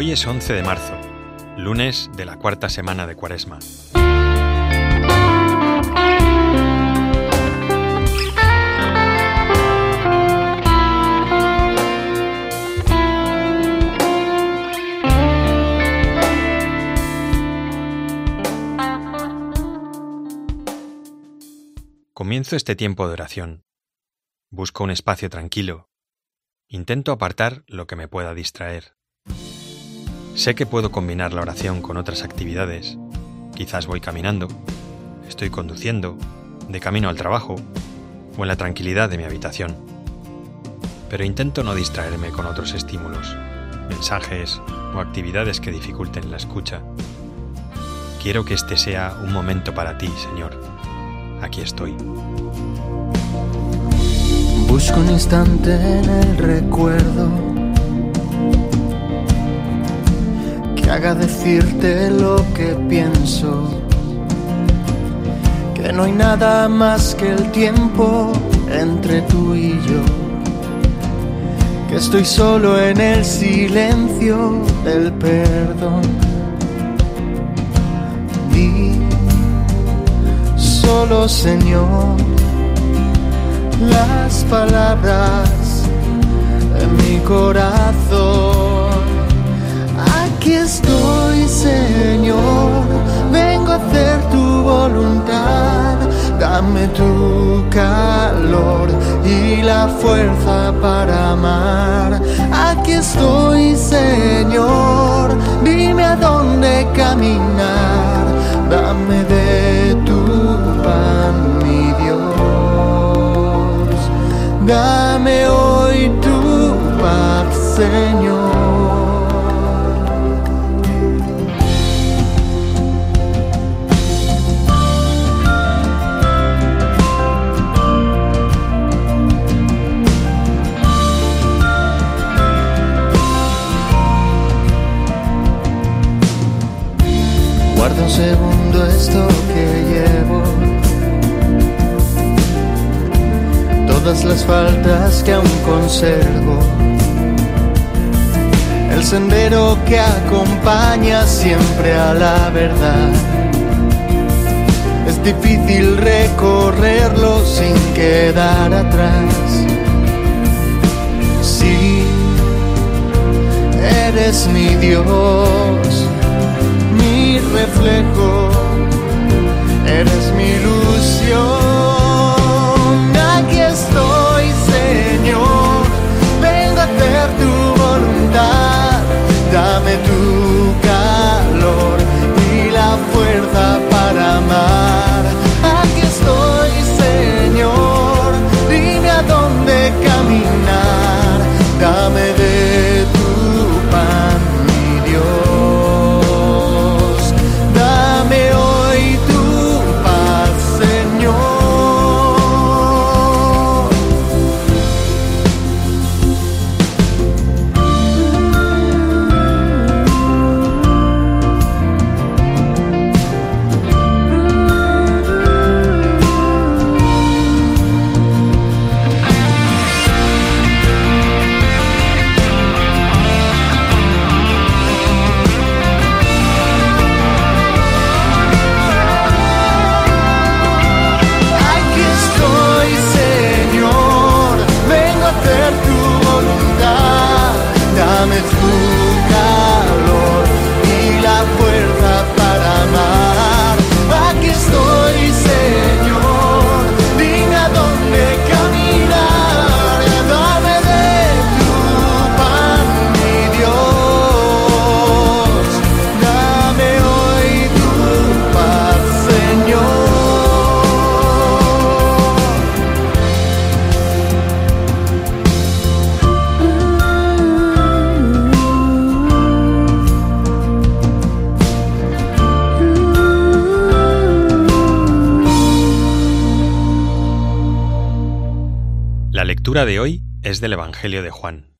Hoy es 11 de marzo, lunes de la cuarta semana de Cuaresma. Comienzo este tiempo de oración. Busco un espacio tranquilo. Intento apartar lo que me pueda distraer. Sé que puedo combinar la oración con otras actividades. Quizás voy caminando, estoy conduciendo, de camino al trabajo o en la tranquilidad de mi habitación. Pero intento no distraerme con otros estímulos, mensajes o actividades que dificulten la escucha. Quiero que este sea un momento para ti, Señor aquí estoy. Busco un instante en el recuerdo haga decirte lo que pienso, que no hay nada más que el tiempo entre tú y yo, que estoy solo en el silencio del perdón. Solo, Señor, las palabras fuerza para amar. Aquí estoy, Señor, dime a dónde caminar. Dame de mi Dios. Dame hoy tu paz, Señor. Segundo esto que llevo todas las faltas que aún conservo. El sendero que acompaña siempre a la verdad. Es difícil recorrerlo sin quedar atrás. Sí, eres mi Dios, eres mi ilusión de hoy es del Evangelio de Juan.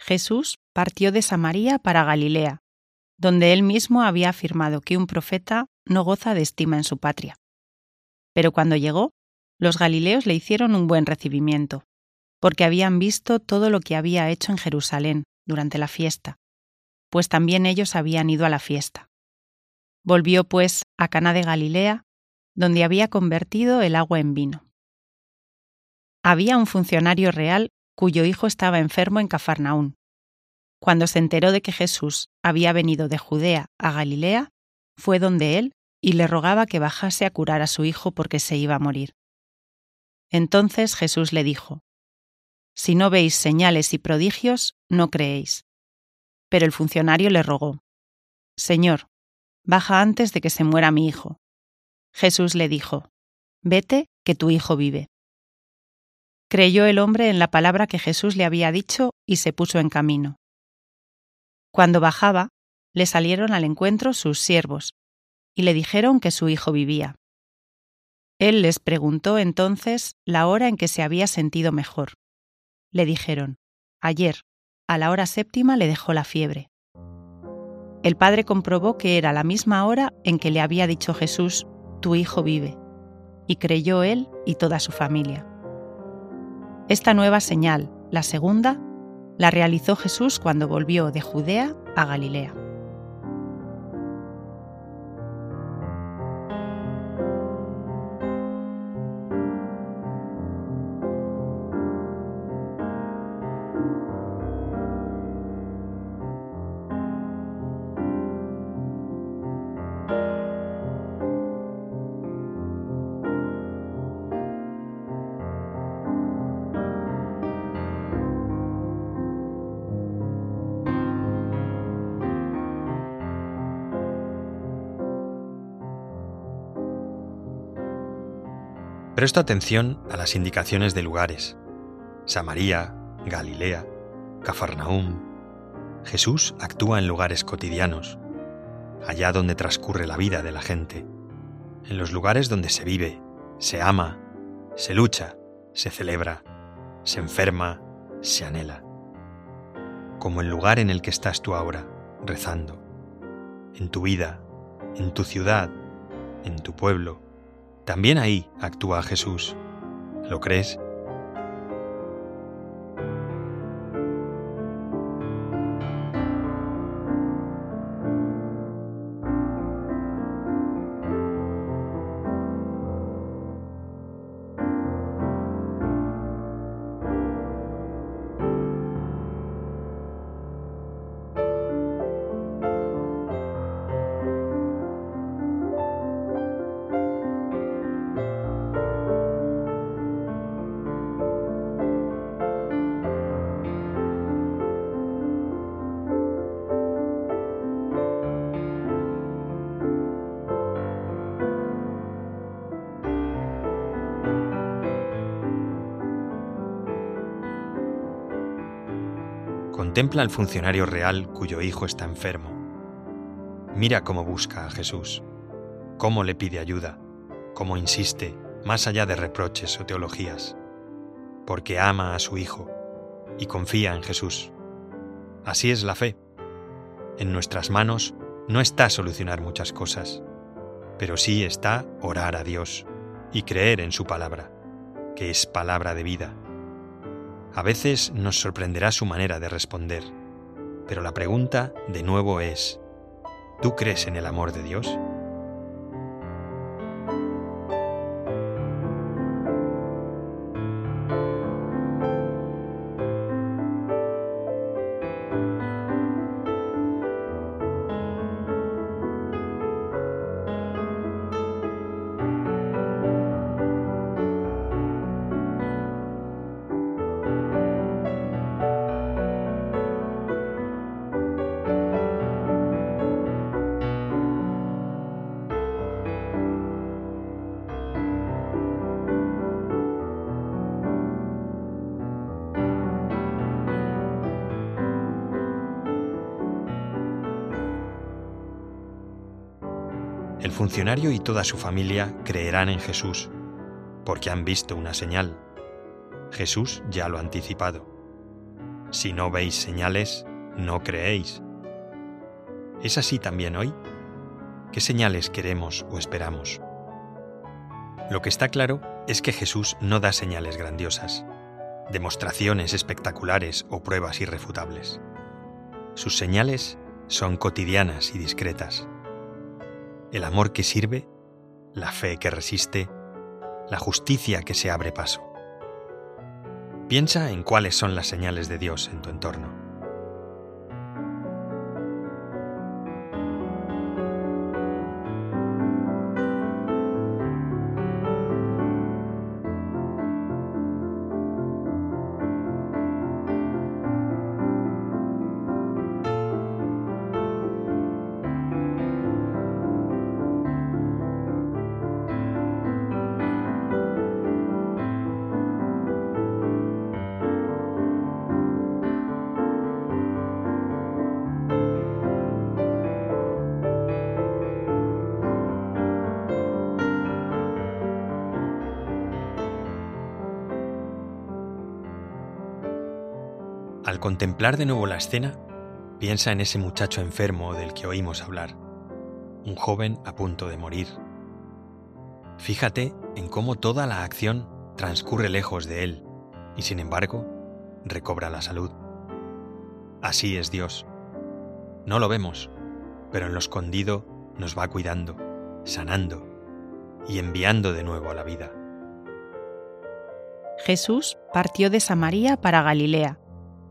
Jesús partió de Samaria para Galilea, donde él mismo había afirmado que un profeta no goza de estima en su patria. Pero cuando llegó, los galileos le hicieron un buen recibimiento, porque habían visto todo lo que había hecho en Jerusalén durante la fiesta, pues también ellos habían ido a la fiesta. Volvió pues a Cana de Galilea, donde había convertido el agua en vino. Había un funcionario real cuyo hijo estaba enfermo en Cafarnaún. Cuando se enteró de que Jesús había venido de Judea a Galilea, fue donde él y le rogaba que bajase a curar a su hijo porque se iba a morir. Entonces Jesús le dijo, Si no veis señales y prodigios, no creéis. Pero el funcionario le rogó, Señor, baja antes de que se muera mi hijo. Jesús le dijo, Vete, que tu hijo vive. Creyó el hombre en la palabra que Jesús le había dicho y se puso en camino. Cuando bajaba, le salieron al encuentro sus siervos, y le dijeron que su hijo vivía. Él les preguntó entonces la hora en que se había sentido mejor. Le dijeron, ayer, a la hora séptima le dejó la fiebre. El padre comprobó que era la misma hora en que le había dicho Jesús, tu hijo vive, y creyó él y toda su familia. Esta nueva señal, la segunda, la realizó Jesús cuando volvió de Judea a Galilea. Presto atención a las indicaciones de lugares. Samaria, Galilea, Cafarnaúm. Jesús actúa en lugares cotidianos, allá donde transcurre la vida de la gente, en los lugares donde se vive, se ama, se lucha, se celebra, se enferma, se anhela. Como el lugar en el que estás tú ahora, rezando, en tu vida, en tu ciudad, en tu pueblo, también ahí actúa Jesús. ¿Lo crees? Contempla al funcionario real cuyo hijo está enfermo. Mira cómo busca a Jesús, cómo le pide ayuda, cómo insiste, más allá de reproches o teologías, porque ama a su hijo y confía en Jesús. Así es la fe. En nuestras manos no está solucionar muchas cosas, pero sí está orar a Dios y creer en su palabra, que es palabra de vida a veces nos sorprenderá su manera de responder, pero la pregunta de nuevo es, ¿tú crees en el amor de Dios? Funcionario y toda su familia creerán en Jesús, porque han visto una señal. Jesús ya lo ha anticipado. Si no veis señales, no creéis. ¿Es así también hoy? ¿Qué señales queremos o esperamos? Lo que está claro es que Jesús no da señales grandiosas, demostraciones espectaculares o pruebas irrefutables. Sus señales son cotidianas y discretas. El amor que sirve, la fe que resiste, la justicia que se abre paso. Piensa en cuáles son las señales de Dios en tu entorno. Contemplar de nuevo la escena, piensa en ese muchacho enfermo del que oímos hablar, un joven a punto de morir. Fíjate en cómo toda la acción transcurre lejos de él y sin embargo recobra la salud. Así es Dios. No lo vemos, pero en lo escondido nos va cuidando, sanando y enviando de nuevo a la vida. Jesús partió de Samaria para Galilea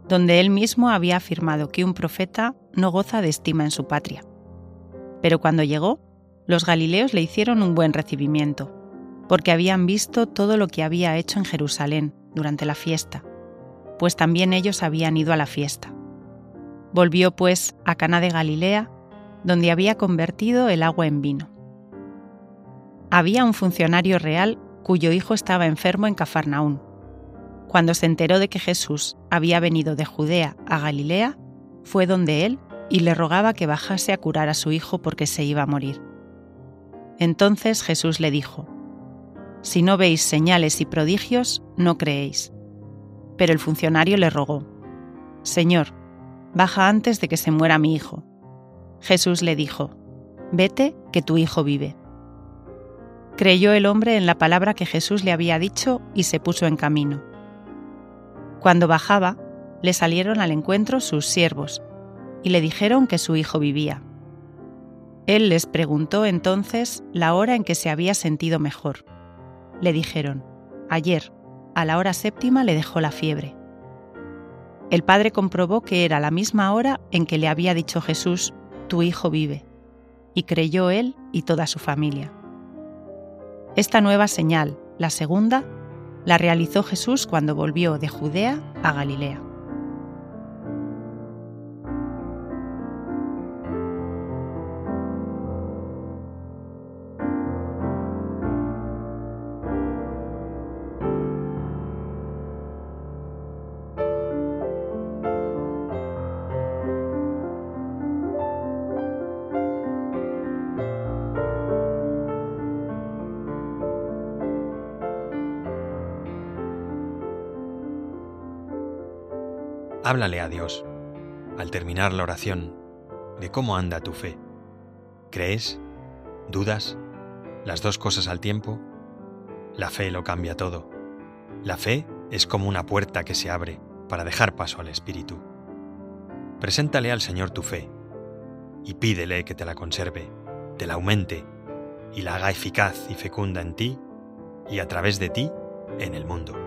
donde él mismo había afirmado que un profeta no goza de estima en su patria. Pero cuando llegó, los galileos le hicieron un buen recibimiento, porque habían visto todo lo que había hecho en Jerusalén durante la fiesta, pues también ellos habían ido a la fiesta. Volvió pues a Cana de Galilea, donde había convertido el agua en vino. Había un funcionario real cuyo hijo estaba enfermo en Cafarnaún cuando se enteró de que Jesús había venido de Judea a Galilea, fue donde él y le rogaba que bajase a curar a su hijo porque se iba a morir. Entonces Jesús le dijo, Si no veis señales y prodigios, no creéis. Pero el funcionario le rogó, Señor, baja antes de que se muera mi hijo. Jesús le dijo, Vete, que tu hijo vive. Creyó el hombre en la palabra que Jesús le había dicho y se puso en camino. Cuando bajaba, le salieron al encuentro sus siervos y le dijeron que su hijo vivía. Él les preguntó entonces la hora en que se había sentido mejor. Le dijeron, ayer, a la hora séptima le dejó la fiebre. El padre comprobó que era la misma hora en que le había dicho Jesús, tu hijo vive, y creyó él y toda su familia. Esta nueva señal, la segunda, la realizó Jesús cuando volvió de Judea a Galilea. Háblale a Dios, al terminar la oración, de cómo anda tu fe. ¿Crees? ¿Dudas? ¿Las dos cosas al tiempo? La fe lo cambia todo. La fe es como una puerta que se abre para dejar paso al Espíritu. Preséntale al Señor tu fe y pídele que te la conserve, te la aumente y la haga eficaz y fecunda en ti y a través de ti en el mundo.